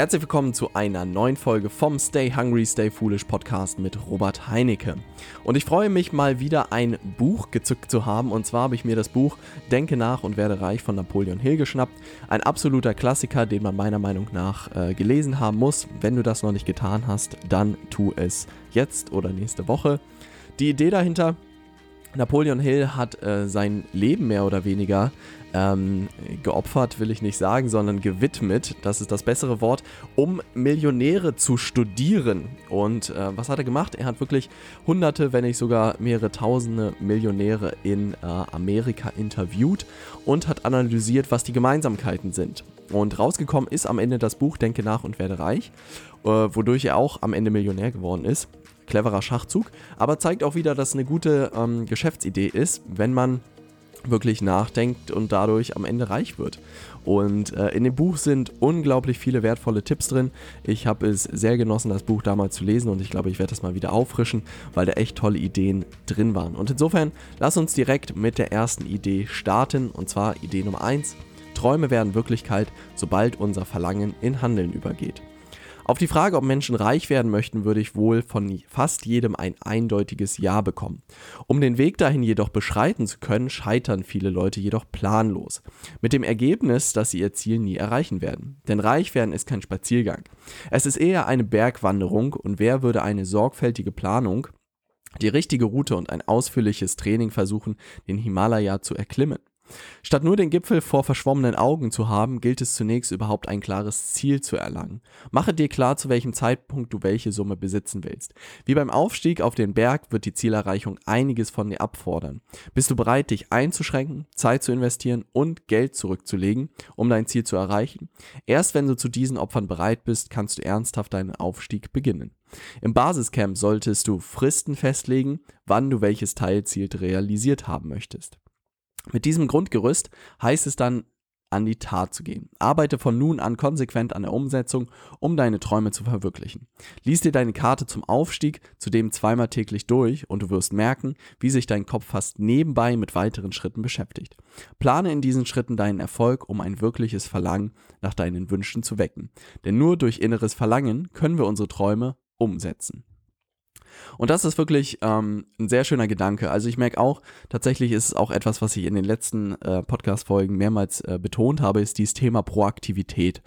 Herzlich willkommen zu einer neuen Folge vom Stay Hungry, Stay Foolish Podcast mit Robert Heinecke. Und ich freue mich mal wieder ein Buch gezückt zu haben. Und zwar habe ich mir das Buch Denke nach und werde reich von Napoleon Hill geschnappt. Ein absoluter Klassiker, den man meiner Meinung nach äh, gelesen haben muss. Wenn du das noch nicht getan hast, dann tu es jetzt oder nächste Woche. Die Idee dahinter, Napoleon Hill hat äh, sein Leben mehr oder weniger ähm, geopfert, will ich nicht sagen, sondern gewidmet, das ist das bessere Wort, um Millionäre zu studieren. Und äh, was hat er gemacht? Er hat wirklich hunderte, wenn nicht sogar mehrere tausende Millionäre in äh, Amerika interviewt und hat analysiert, was die Gemeinsamkeiten sind. Und rausgekommen ist am Ende das Buch Denke nach und werde reich, äh, wodurch er auch am Ende Millionär geworden ist. Cleverer Schachzug, aber zeigt auch wieder, dass es eine gute ähm, Geschäftsidee ist, wenn man wirklich nachdenkt und dadurch am Ende reich wird. Und äh, in dem Buch sind unglaublich viele wertvolle Tipps drin. Ich habe es sehr genossen, das Buch damals zu lesen und ich glaube, ich werde das mal wieder auffrischen, weil da echt tolle Ideen drin waren. Und insofern, lass uns direkt mit der ersten Idee starten und zwar Idee Nummer 1. Träume werden Wirklichkeit, sobald unser Verlangen in Handeln übergeht. Auf die Frage, ob Menschen reich werden möchten, würde ich wohl von fast jedem ein eindeutiges Ja bekommen. Um den Weg dahin jedoch beschreiten zu können, scheitern viele Leute jedoch planlos. Mit dem Ergebnis, dass sie ihr Ziel nie erreichen werden. Denn reich werden ist kein Spaziergang. Es ist eher eine Bergwanderung und wer würde eine sorgfältige Planung die richtige Route und ein ausführliches Training versuchen, den Himalaya zu erklimmen. Statt nur den Gipfel vor verschwommenen Augen zu haben, gilt es zunächst überhaupt ein klares Ziel zu erlangen. Mache dir klar, zu welchem Zeitpunkt du welche Summe besitzen willst. Wie beim Aufstieg auf den Berg wird die Zielerreichung einiges von dir abfordern. Bist du bereit, dich einzuschränken, Zeit zu investieren und Geld zurückzulegen, um dein Ziel zu erreichen? Erst wenn du zu diesen Opfern bereit bist, kannst du ernsthaft deinen Aufstieg beginnen. Im Basiscamp solltest du Fristen festlegen, wann du welches Teilziel realisiert haben möchtest. Mit diesem Grundgerüst heißt es dann, an die Tat zu gehen. Arbeite von nun an konsequent an der Umsetzung, um deine Träume zu verwirklichen. Lies dir deine Karte zum Aufstieg zudem zweimal täglich durch und du wirst merken, wie sich dein Kopf fast nebenbei mit weiteren Schritten beschäftigt. Plane in diesen Schritten deinen Erfolg, um ein wirkliches Verlangen nach deinen Wünschen zu wecken. Denn nur durch inneres Verlangen können wir unsere Träume umsetzen. Und das ist wirklich ähm, ein sehr schöner Gedanke. Also ich merke auch, tatsächlich ist es auch etwas, was ich in den letzten äh, Podcast-Folgen mehrmals äh, betont habe, ist dieses Thema Proaktivität.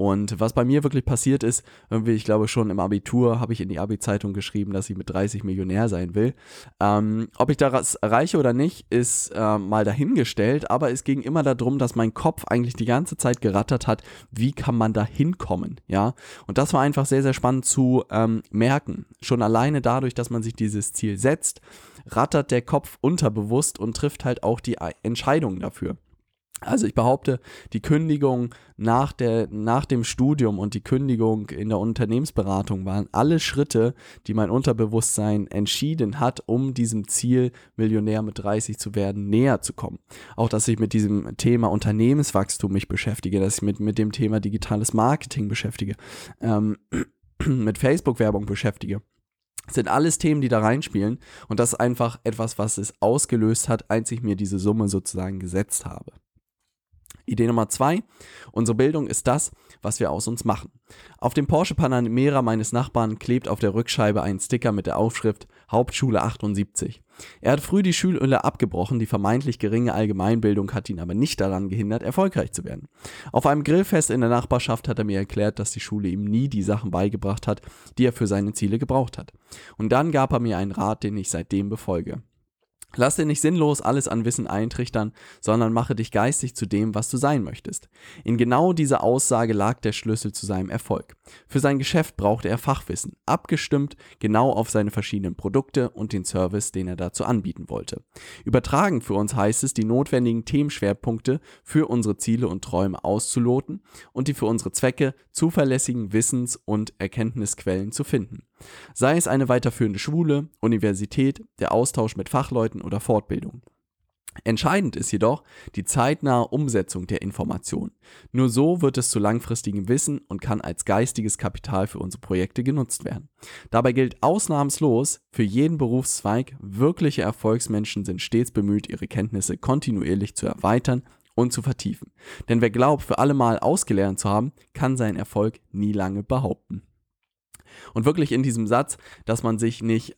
Und was bei mir wirklich passiert ist, irgendwie, ich glaube schon im Abitur habe ich in die Abi-Zeitung geschrieben, dass ich mit 30 Millionär sein will. Ähm, ob ich das erreiche oder nicht, ist äh, mal dahingestellt, aber es ging immer darum, dass mein Kopf eigentlich die ganze Zeit gerattert hat, wie kann man da hinkommen, ja. Und das war einfach sehr, sehr spannend zu ähm, merken. Schon alleine dadurch, dass man sich dieses Ziel setzt, rattert der Kopf unterbewusst und trifft halt auch die Entscheidungen dafür. Also ich behaupte, die Kündigung nach, der, nach dem Studium und die Kündigung in der Unternehmensberatung waren alle Schritte, die mein Unterbewusstsein entschieden hat, um diesem Ziel, Millionär mit 30 zu werden, näher zu kommen. Auch, dass ich mit diesem Thema Unternehmenswachstum mich beschäftige, dass ich mit, mit dem Thema digitales Marketing beschäftige, ähm, mit Facebook-Werbung beschäftige sind alles Themen, die da reinspielen. Und das ist einfach etwas, was es ausgelöst hat, als ich mir diese Summe sozusagen gesetzt habe. Idee Nummer zwei. Unsere Bildung ist das, was wir aus uns machen. Auf dem Porsche Panamera meines Nachbarn klebt auf der Rückscheibe ein Sticker mit der Aufschrift Hauptschule 78. Er hat früh die Schulhülle abgebrochen, die vermeintlich geringe Allgemeinbildung hat ihn aber nicht daran gehindert, erfolgreich zu werden. Auf einem Grillfest in der Nachbarschaft hat er mir erklärt, dass die Schule ihm nie die Sachen beigebracht hat, die er für seine Ziele gebraucht hat. Und dann gab er mir einen Rat, den ich seitdem befolge. Lass dir nicht sinnlos alles an Wissen eintrichtern, sondern mache dich geistig zu dem, was du sein möchtest. In genau dieser Aussage lag der Schlüssel zu seinem Erfolg. Für sein Geschäft brauchte er Fachwissen, abgestimmt genau auf seine verschiedenen Produkte und den Service, den er dazu anbieten wollte. Übertragen für uns heißt es, die notwendigen Themenschwerpunkte für unsere Ziele und Träume auszuloten und die für unsere Zwecke zuverlässigen Wissens- und Erkenntnisquellen zu finden. Sei es eine weiterführende Schule, Universität, der Austausch mit Fachleuten oder Fortbildung. Entscheidend ist jedoch die zeitnahe Umsetzung der Information. Nur so wird es zu langfristigem Wissen und kann als geistiges Kapital für unsere Projekte genutzt werden. Dabei gilt ausnahmslos für jeden Berufszweig, wirkliche Erfolgsmenschen sind stets bemüht, ihre Kenntnisse kontinuierlich zu erweitern und zu vertiefen. Denn wer glaubt, für alle Mal ausgelernt zu haben, kann seinen Erfolg nie lange behaupten. Und wirklich in diesem Satz, dass man sich nicht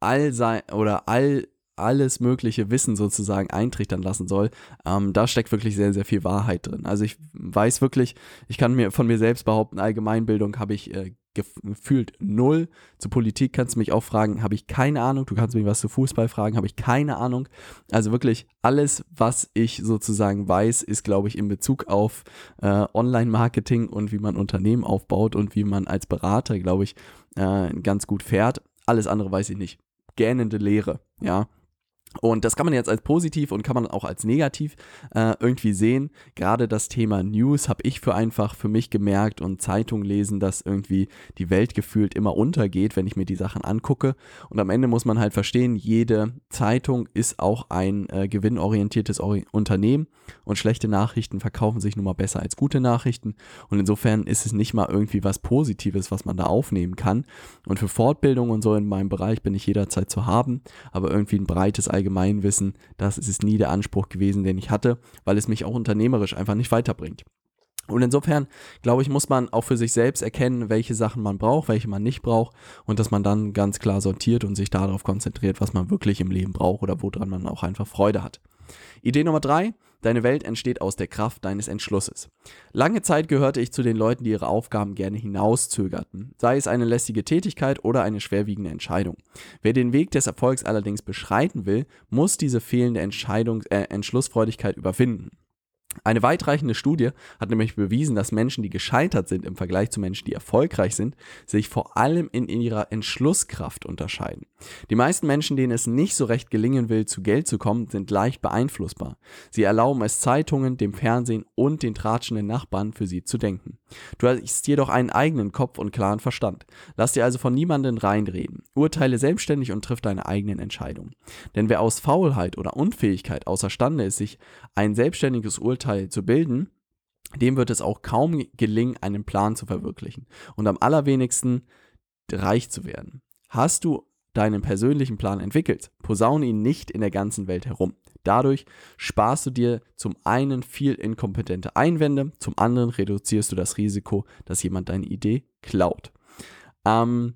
all sein oder all alles mögliche Wissen sozusagen eintrichtern lassen soll, ähm, da steckt wirklich sehr, sehr viel Wahrheit drin. Also ich weiß wirklich, ich kann mir von mir selbst behaupten, Allgemeinbildung habe ich äh, gefühlt null. Zu Politik kannst du mich auch fragen, habe ich keine Ahnung. Du kannst mich was zu Fußball fragen, habe ich keine Ahnung. Also wirklich alles, was ich sozusagen weiß, ist, glaube ich, in Bezug auf äh, Online-Marketing und wie man Unternehmen aufbaut und wie man als Berater, glaube ich, äh, ganz gut fährt. Alles andere weiß ich nicht. Gähnende Lehre, ja. Und das kann man jetzt als positiv und kann man auch als negativ äh, irgendwie sehen. Gerade das Thema News habe ich für einfach für mich gemerkt und Zeitung lesen, dass irgendwie die Welt gefühlt immer untergeht, wenn ich mir die Sachen angucke. Und am Ende muss man halt verstehen, jede Zeitung ist auch ein äh, gewinnorientiertes Ori Unternehmen und schlechte Nachrichten verkaufen sich nun mal besser als gute Nachrichten. Und insofern ist es nicht mal irgendwie was Positives, was man da aufnehmen kann. Und für Fortbildung und so in meinem Bereich bin ich jederzeit zu haben, aber irgendwie ein breites Allgemeinwissen, das ist nie der Anspruch gewesen, den ich hatte, weil es mich auch unternehmerisch einfach nicht weiterbringt. Und insofern, glaube ich, muss man auch für sich selbst erkennen, welche Sachen man braucht, welche man nicht braucht und dass man dann ganz klar sortiert und sich darauf konzentriert, was man wirklich im Leben braucht oder woran man auch einfach Freude hat. Idee Nummer drei, deine Welt entsteht aus der Kraft deines Entschlusses. Lange Zeit gehörte ich zu den Leuten, die ihre Aufgaben gerne hinauszögerten, sei es eine lästige Tätigkeit oder eine schwerwiegende Entscheidung. Wer den Weg des Erfolgs allerdings beschreiten will, muss diese fehlende Entscheidung, äh, Entschlussfreudigkeit überwinden. Eine weitreichende Studie hat nämlich bewiesen, dass Menschen, die gescheitert sind im Vergleich zu Menschen, die erfolgreich sind, sich vor allem in ihrer Entschlusskraft unterscheiden. Die meisten Menschen, denen es nicht so recht gelingen will, zu Geld zu kommen, sind leicht beeinflussbar. Sie erlauben es Zeitungen, dem Fernsehen und den tratschenden Nachbarn für sie zu denken. Du hast jedoch einen eigenen Kopf und klaren Verstand. Lass dir also von niemandem reinreden. Urteile selbstständig und triff deine eigenen Entscheidungen. Denn wer aus Faulheit oder Unfähigkeit außerstande ist, sich ein selbstständiges Urteil zu bilden, dem wird es auch kaum gelingen, einen Plan zu verwirklichen und am allerwenigsten reich zu werden. Hast du deinen persönlichen Plan entwickelt, posaune ihn nicht in der ganzen Welt herum. Dadurch sparst du dir zum einen viel inkompetente Einwände, zum anderen reduzierst du das Risiko, dass jemand deine Idee klaut. Ähm,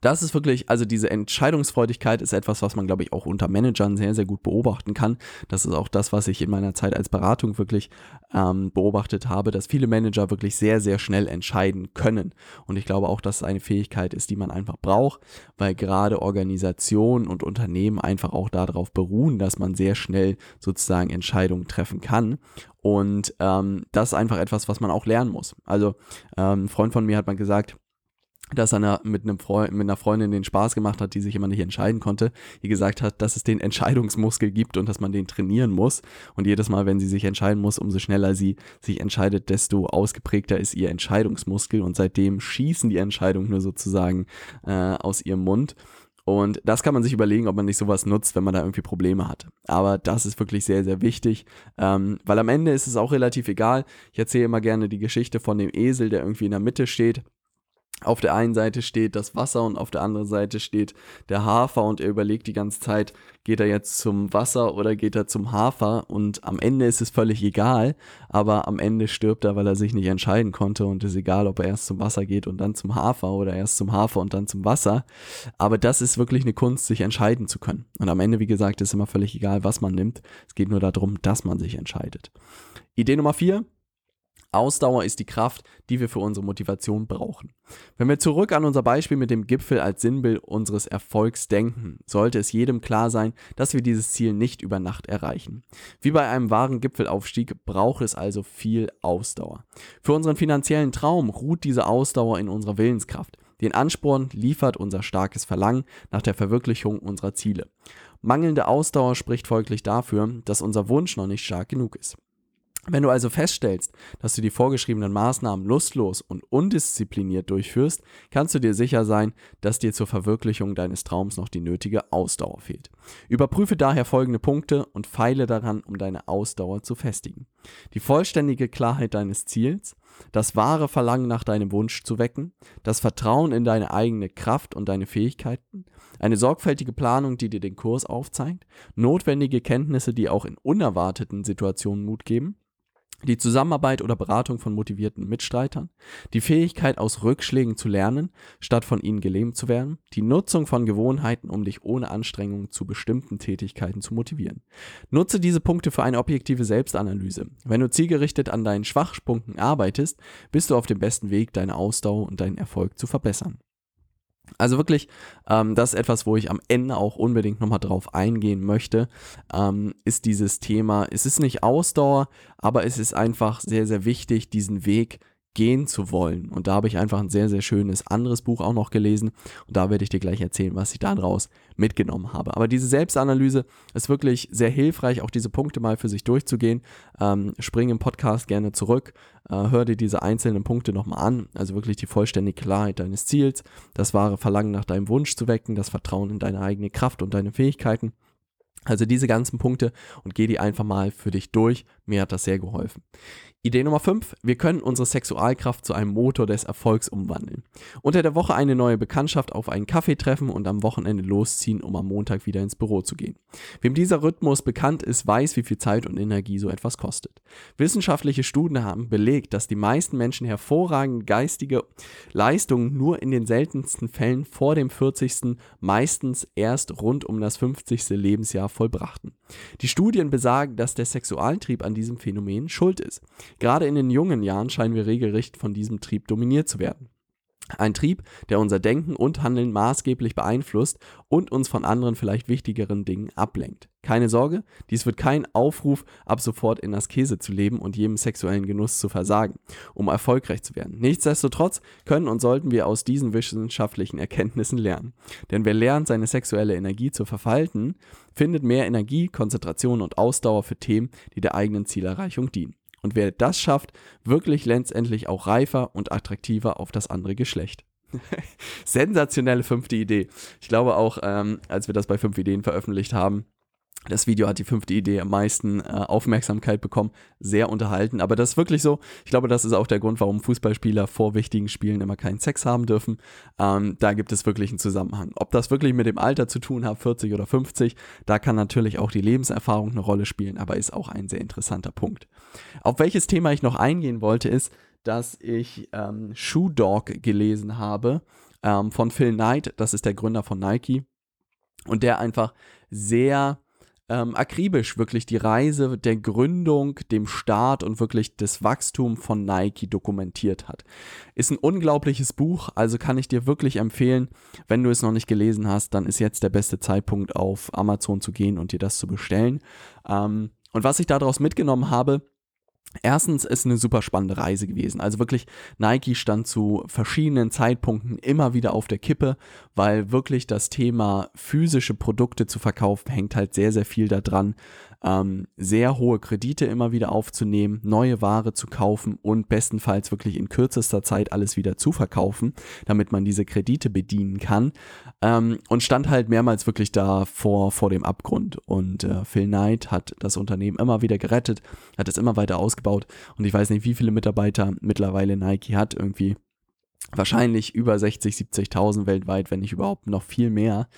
das ist wirklich, also diese Entscheidungsfreudigkeit ist etwas, was man, glaube ich, auch unter Managern sehr, sehr gut beobachten kann. Das ist auch das, was ich in meiner Zeit als Beratung wirklich ähm, beobachtet habe, dass viele Manager wirklich sehr, sehr schnell entscheiden können. Und ich glaube auch, dass es eine Fähigkeit ist, die man einfach braucht, weil gerade Organisationen und Unternehmen einfach auch darauf beruhen, dass man sehr schnell sozusagen Entscheidungen treffen kann. Und ähm, das ist einfach etwas, was man auch lernen muss. Also ähm, ein Freund von mir hat mal gesagt, dass er mit, einem Freund, mit einer Freundin den Spaß gemacht hat, die sich immer nicht entscheiden konnte, die gesagt hat, dass es den Entscheidungsmuskel gibt und dass man den trainieren muss. Und jedes Mal, wenn sie sich entscheiden muss, umso schneller sie sich entscheidet, desto ausgeprägter ist ihr Entscheidungsmuskel. Und seitdem schießen die Entscheidungen nur sozusagen äh, aus ihrem Mund. Und das kann man sich überlegen, ob man nicht sowas nutzt, wenn man da irgendwie Probleme hat. Aber das ist wirklich sehr, sehr wichtig, ähm, weil am Ende ist es auch relativ egal. Ich erzähle immer gerne die Geschichte von dem Esel, der irgendwie in der Mitte steht auf der einen Seite steht das Wasser und auf der anderen Seite steht der Hafer und er überlegt die ganze Zeit, geht er jetzt zum Wasser oder geht er zum Hafer? Und am Ende ist es völlig egal, aber am Ende stirbt er, weil er sich nicht entscheiden konnte und es ist egal, ob er erst zum Wasser geht und dann zum Hafer oder erst zum Hafer und dann zum Wasser, aber das ist wirklich eine Kunst, sich entscheiden zu können. Und am Ende, wie gesagt, ist immer völlig egal, was man nimmt, es geht nur darum, dass man sich entscheidet. Idee Nummer vier, Ausdauer ist die Kraft, die wir für unsere Motivation brauchen. Wenn wir zurück an unser Beispiel mit dem Gipfel als Sinnbild unseres Erfolgs denken, sollte es jedem klar sein, dass wir dieses Ziel nicht über Nacht erreichen. Wie bei einem wahren Gipfelaufstieg braucht es also viel Ausdauer. Für unseren finanziellen Traum ruht diese Ausdauer in unserer Willenskraft. Den Ansporn liefert unser starkes Verlangen nach der Verwirklichung unserer Ziele. Mangelnde Ausdauer spricht folglich dafür, dass unser Wunsch noch nicht stark genug ist. Wenn du also feststellst, dass du die vorgeschriebenen Maßnahmen lustlos und undiszipliniert durchführst, kannst du dir sicher sein, dass dir zur Verwirklichung deines Traums noch die nötige Ausdauer fehlt. Überprüfe daher folgende Punkte und feile daran, um deine Ausdauer zu festigen. die vollständige Klarheit deines Ziels, das wahre Verlangen nach deinem Wunsch zu wecken, das Vertrauen in deine eigene Kraft und deine Fähigkeiten, eine sorgfältige Planung, die dir den Kurs aufzeigt, notwendige Kenntnisse, die auch in unerwarteten Situationen Mut geben, die Zusammenarbeit oder Beratung von motivierten Mitstreitern, die Fähigkeit aus Rückschlägen zu lernen, statt von ihnen gelähmt zu werden, die Nutzung von Gewohnheiten, um dich ohne Anstrengung zu bestimmten Tätigkeiten zu motivieren. Nutze diese Punkte für eine objektive Selbstanalyse. Wenn du zielgerichtet an deinen Schwachpunkten arbeitest, bist du auf dem besten Weg, deine Ausdauer und deinen Erfolg zu verbessern. Also wirklich, ähm, das ist etwas, wo ich am Ende auch unbedingt nochmal drauf eingehen möchte, ähm, ist dieses Thema, es ist nicht Ausdauer, aber es ist einfach sehr, sehr wichtig, diesen Weg gehen zu wollen. Und da habe ich einfach ein sehr, sehr schönes anderes Buch auch noch gelesen. Und da werde ich dir gleich erzählen, was ich daraus mitgenommen habe. Aber diese Selbstanalyse ist wirklich sehr hilfreich, auch diese Punkte mal für sich durchzugehen. Ähm, spring im Podcast gerne zurück, äh, hör dir diese einzelnen Punkte nochmal an. Also wirklich die vollständige Klarheit deines Ziels, das wahre Verlangen nach deinem Wunsch zu wecken, das Vertrauen in deine eigene Kraft und deine Fähigkeiten. Also diese ganzen Punkte und geh die einfach mal für dich durch. Mir hat das sehr geholfen. Idee Nummer 5. Wir können unsere Sexualkraft zu einem Motor des Erfolgs umwandeln. Unter der Woche eine neue Bekanntschaft auf einen Kaffee treffen und am Wochenende losziehen, um am Montag wieder ins Büro zu gehen. Wem dieser Rhythmus bekannt ist, weiß, wie viel Zeit und Energie so etwas kostet. Wissenschaftliche Studien haben belegt, dass die meisten Menschen hervorragende geistige Leistungen nur in den seltensten Fällen vor dem 40. meistens erst rund um das 50. Lebensjahr vollbrachten. Die Studien besagen, dass der Sexualtrieb an diesem Phänomen schuld ist. Gerade in den jungen Jahren scheinen wir regelrecht von diesem Trieb dominiert zu werden. Ein Trieb, der unser Denken und Handeln maßgeblich beeinflusst und uns von anderen vielleicht wichtigeren Dingen ablenkt. Keine Sorge, dies wird kein Aufruf, ab sofort in Askese zu leben und jedem sexuellen Genuss zu versagen, um erfolgreich zu werden. Nichtsdestotrotz können und sollten wir aus diesen wissenschaftlichen Erkenntnissen lernen. Denn wer lernt, seine sexuelle Energie zu verfalten, findet mehr Energie, Konzentration und Ausdauer für Themen, die der eigenen Zielerreichung dienen. Und wer das schafft, wirklich letztendlich auch reifer und attraktiver auf das andere Geschlecht. Sensationelle fünfte Idee. Ich glaube auch, ähm, als wir das bei fünf Ideen veröffentlicht haben, das Video hat die fünfte Idee am meisten äh, Aufmerksamkeit bekommen, sehr unterhalten. Aber das ist wirklich so. Ich glaube, das ist auch der Grund, warum Fußballspieler vor wichtigen Spielen immer keinen Sex haben dürfen. Ähm, da gibt es wirklich einen Zusammenhang. Ob das wirklich mit dem Alter zu tun hat, 40 oder 50, da kann natürlich auch die Lebenserfahrung eine Rolle spielen, aber ist auch ein sehr interessanter Punkt. Auf welches Thema ich noch eingehen wollte, ist, dass ich ähm, Shoe Dog gelesen habe ähm, von Phil Knight. Das ist der Gründer von Nike. Und der einfach sehr ähm, akribisch wirklich die Reise der Gründung, dem Start und wirklich das Wachstum von Nike dokumentiert hat. Ist ein unglaubliches Buch, also kann ich dir wirklich empfehlen, wenn du es noch nicht gelesen hast, dann ist jetzt der beste Zeitpunkt auf Amazon zu gehen und dir das zu bestellen. Ähm, und was ich daraus mitgenommen habe, Erstens ist eine super spannende Reise gewesen. Also wirklich, Nike stand zu verschiedenen Zeitpunkten immer wieder auf der Kippe, weil wirklich das Thema physische Produkte zu verkaufen hängt halt sehr, sehr viel daran, ähm, sehr hohe Kredite immer wieder aufzunehmen, neue Ware zu kaufen und bestenfalls wirklich in kürzester Zeit alles wieder zu verkaufen, damit man diese Kredite bedienen kann. Ähm, und stand halt mehrmals wirklich da vor, vor dem Abgrund. Und äh, Phil Knight hat das Unternehmen immer wieder gerettet, hat es immer weiter ausgebaut. Und ich weiß nicht, wie viele Mitarbeiter mittlerweile Nike hat, irgendwie wahrscheinlich über 60, 70.000 weltweit, wenn nicht überhaupt noch viel mehr.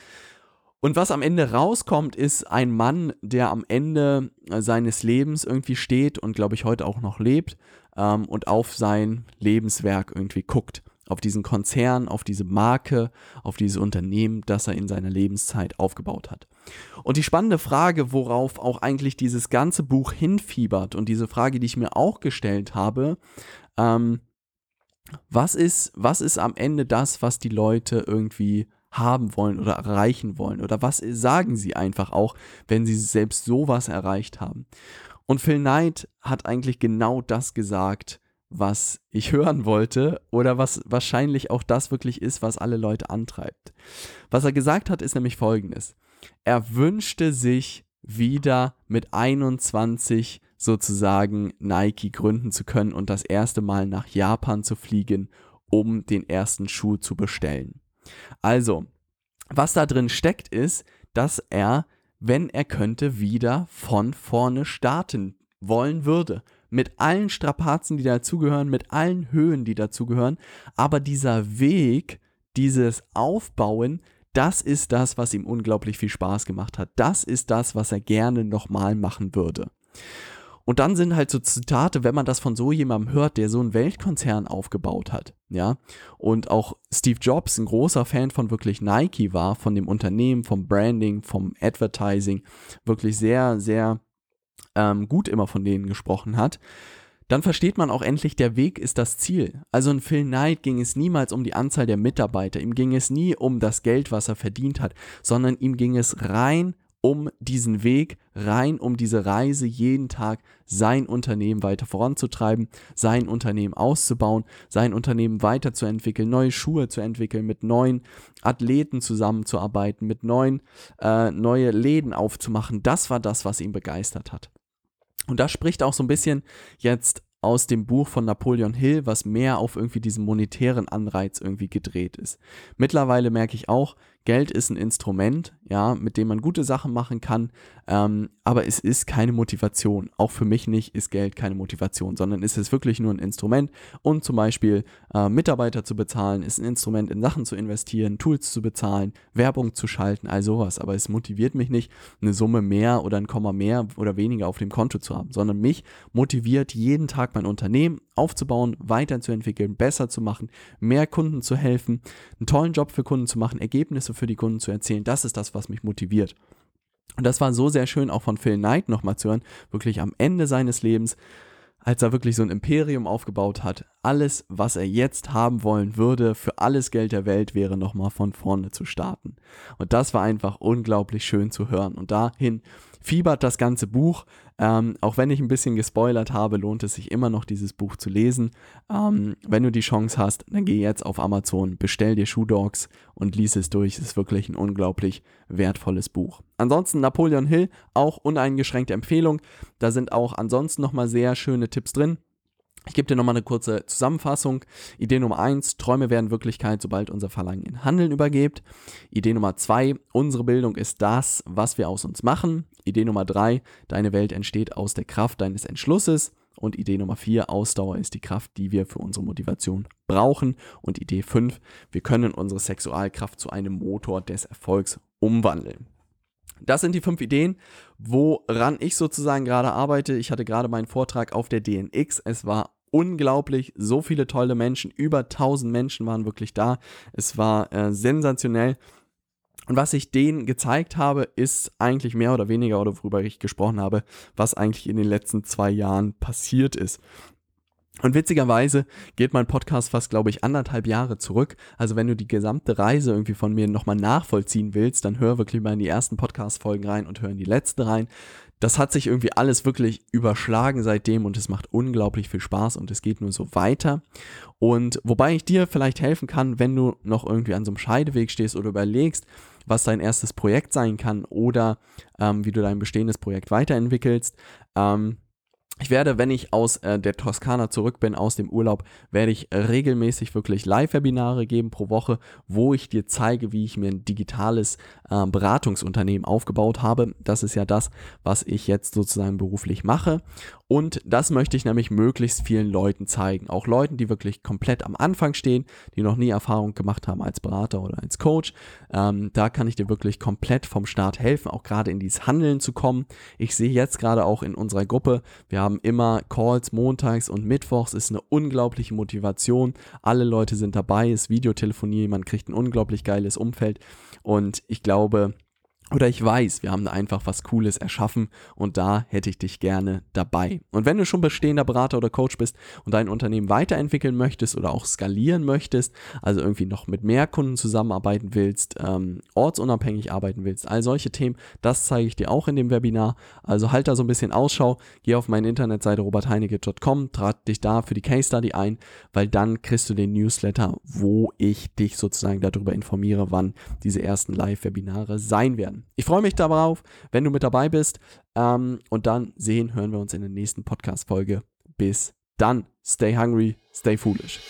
Und was am Ende rauskommt, ist ein Mann, der am Ende seines Lebens irgendwie steht und glaube ich heute auch noch lebt ähm, und auf sein Lebenswerk irgendwie guckt. Auf diesen Konzern, auf diese Marke, auf dieses Unternehmen, das er in seiner Lebenszeit aufgebaut hat. Und die spannende Frage, worauf auch eigentlich dieses ganze Buch hinfiebert und diese Frage, die ich mir auch gestellt habe, ähm, was ist, was ist am Ende das, was die Leute irgendwie haben wollen oder erreichen wollen? Oder was sagen sie einfach auch, wenn sie selbst sowas erreicht haben? Und Phil Knight hat eigentlich genau das gesagt, was ich hören wollte oder was wahrscheinlich auch das wirklich ist, was alle Leute antreibt. Was er gesagt hat, ist nämlich folgendes. Er wünschte sich wieder mit 21 sozusagen Nike gründen zu können und das erste Mal nach Japan zu fliegen, um den ersten Schuh zu bestellen. Also, was da drin steckt, ist, dass er, wenn er könnte, wieder von vorne starten wollen würde, mit allen Strapazen, die dazugehören, mit allen Höhen, die dazugehören. Aber dieser Weg, dieses Aufbauen, das ist das, was ihm unglaublich viel Spaß gemacht hat. Das ist das, was er gerne nochmal machen würde. Und dann sind halt so Zitate, wenn man das von so jemandem hört, der so einen Weltkonzern aufgebaut hat, ja, und auch Steve Jobs ein großer Fan von wirklich Nike war, von dem Unternehmen, vom Branding, vom Advertising, wirklich sehr, sehr ähm, gut immer von denen gesprochen hat, dann versteht man auch endlich, der Weg ist das Ziel. Also in Phil Knight ging es niemals um die Anzahl der Mitarbeiter, ihm ging es nie um das Geld, was er verdient hat, sondern ihm ging es rein um diesen Weg, rein um diese Reise jeden Tag sein Unternehmen weiter voranzutreiben, sein Unternehmen auszubauen, sein Unternehmen weiterzuentwickeln, neue Schuhe zu entwickeln, mit neuen Athleten zusammenzuarbeiten, mit neuen äh, neue Läden aufzumachen. Das war das, was ihn begeistert hat. Und das spricht auch so ein bisschen jetzt aus dem Buch von Napoleon Hill, was mehr auf irgendwie diesen monetären Anreiz irgendwie gedreht ist. Mittlerweile merke ich auch, Geld ist ein Instrument, ja, mit dem man gute Sachen machen kann, ähm, aber es ist keine Motivation. Auch für mich nicht ist Geld keine Motivation, sondern es ist wirklich nur ein Instrument. Und zum Beispiel äh, Mitarbeiter zu bezahlen, ist ein Instrument, in Sachen zu investieren, Tools zu bezahlen, Werbung zu schalten, all sowas. Aber es motiviert mich nicht, eine Summe mehr oder ein Komma mehr oder weniger auf dem Konto zu haben, sondern mich motiviert jeden Tag mein Unternehmen aufzubauen, weiterzuentwickeln, besser zu machen, mehr Kunden zu helfen, einen tollen Job für Kunden zu machen, Ergebnisse Ergebnisse für die Kunden zu erzählen. Das ist das, was mich motiviert. Und das war so sehr schön auch von Phil Knight nochmal zu hören, wirklich am Ende seines Lebens, als er wirklich so ein Imperium aufgebaut hat. Alles, was er jetzt haben wollen würde, für alles Geld der Welt, wäre nochmal von vorne zu starten. Und das war einfach unglaublich schön zu hören. Und dahin fiebert das ganze Buch. Ähm, auch wenn ich ein bisschen gespoilert habe, lohnt es sich immer noch, dieses Buch zu lesen. Ähm, wenn du die Chance hast, dann geh jetzt auf Amazon, bestell dir Shoe Dogs und lies es durch. Es ist wirklich ein unglaublich wertvolles Buch. Ansonsten Napoleon Hill, auch uneingeschränkte Empfehlung. Da sind auch ansonsten nochmal sehr schöne Tipps drin. Ich gebe dir nochmal eine kurze Zusammenfassung. Idee Nummer 1, Träume werden Wirklichkeit, sobald unser Verlangen in Handeln übergeht. Idee Nummer 2, unsere Bildung ist das, was wir aus uns machen. Idee Nummer 3, deine Welt entsteht aus der Kraft deines Entschlusses. Und Idee Nummer 4, Ausdauer ist die Kraft, die wir für unsere Motivation brauchen. Und Idee 5, wir können unsere Sexualkraft zu einem Motor des Erfolgs umwandeln. Das sind die fünf Ideen, woran ich sozusagen gerade arbeite. Ich hatte gerade meinen Vortrag auf der DNX. Es war unglaublich, so viele tolle Menschen, über 1000 Menschen waren wirklich da. Es war äh, sensationell. Und was ich denen gezeigt habe, ist eigentlich mehr oder weniger, oder worüber ich gesprochen habe, was eigentlich in den letzten zwei Jahren passiert ist. Und witzigerweise geht mein Podcast fast, glaube ich, anderthalb Jahre zurück. Also wenn du die gesamte Reise irgendwie von mir nochmal nachvollziehen willst, dann hör wirklich mal in die ersten Podcast-Folgen rein und hör in die letzte rein. Das hat sich irgendwie alles wirklich überschlagen seitdem und es macht unglaublich viel Spaß und es geht nur so weiter. Und wobei ich dir vielleicht helfen kann, wenn du noch irgendwie an so einem Scheideweg stehst oder überlegst, was dein erstes Projekt sein kann oder ähm, wie du dein bestehendes Projekt weiterentwickelst. Ähm, ich werde, wenn ich aus äh, der Toskana zurück bin, aus dem Urlaub, werde ich regelmäßig wirklich Live-Webinare geben pro Woche, wo ich dir zeige, wie ich mir ein digitales äh, Beratungsunternehmen aufgebaut habe. Das ist ja das, was ich jetzt sozusagen beruflich mache. Und das möchte ich nämlich möglichst vielen Leuten zeigen. Auch Leuten, die wirklich komplett am Anfang stehen, die noch nie Erfahrung gemacht haben als Berater oder als Coach. Ähm, da kann ich dir wirklich komplett vom Start helfen, auch gerade in dieses Handeln zu kommen. Ich sehe jetzt gerade auch in unserer Gruppe, wir haben immer Calls montags und mittwochs, ist eine unglaubliche Motivation. Alle Leute sind dabei, ist Videotelefonie, man kriegt ein unglaublich geiles Umfeld. Und ich glaube, oder ich weiß, wir haben da einfach was Cooles erschaffen und da hätte ich dich gerne dabei. Und wenn du schon bestehender Berater oder Coach bist und dein Unternehmen weiterentwickeln möchtest oder auch skalieren möchtest, also irgendwie noch mit mehr Kunden zusammenarbeiten willst, ähm, ortsunabhängig arbeiten willst, all solche Themen, das zeige ich dir auch in dem Webinar. Also halt da so ein bisschen Ausschau, geh auf meine Internetseite robertheinecke.com, trat dich da für die Case Study ein, weil dann kriegst du den Newsletter, wo ich dich sozusagen darüber informiere, wann diese ersten Live-Webinare sein werden. Ich freue mich darauf, wenn du mit dabei bist. Ähm, und dann sehen, hören wir uns in der nächsten Podcast-Folge. Bis dann. Stay hungry, stay foolish.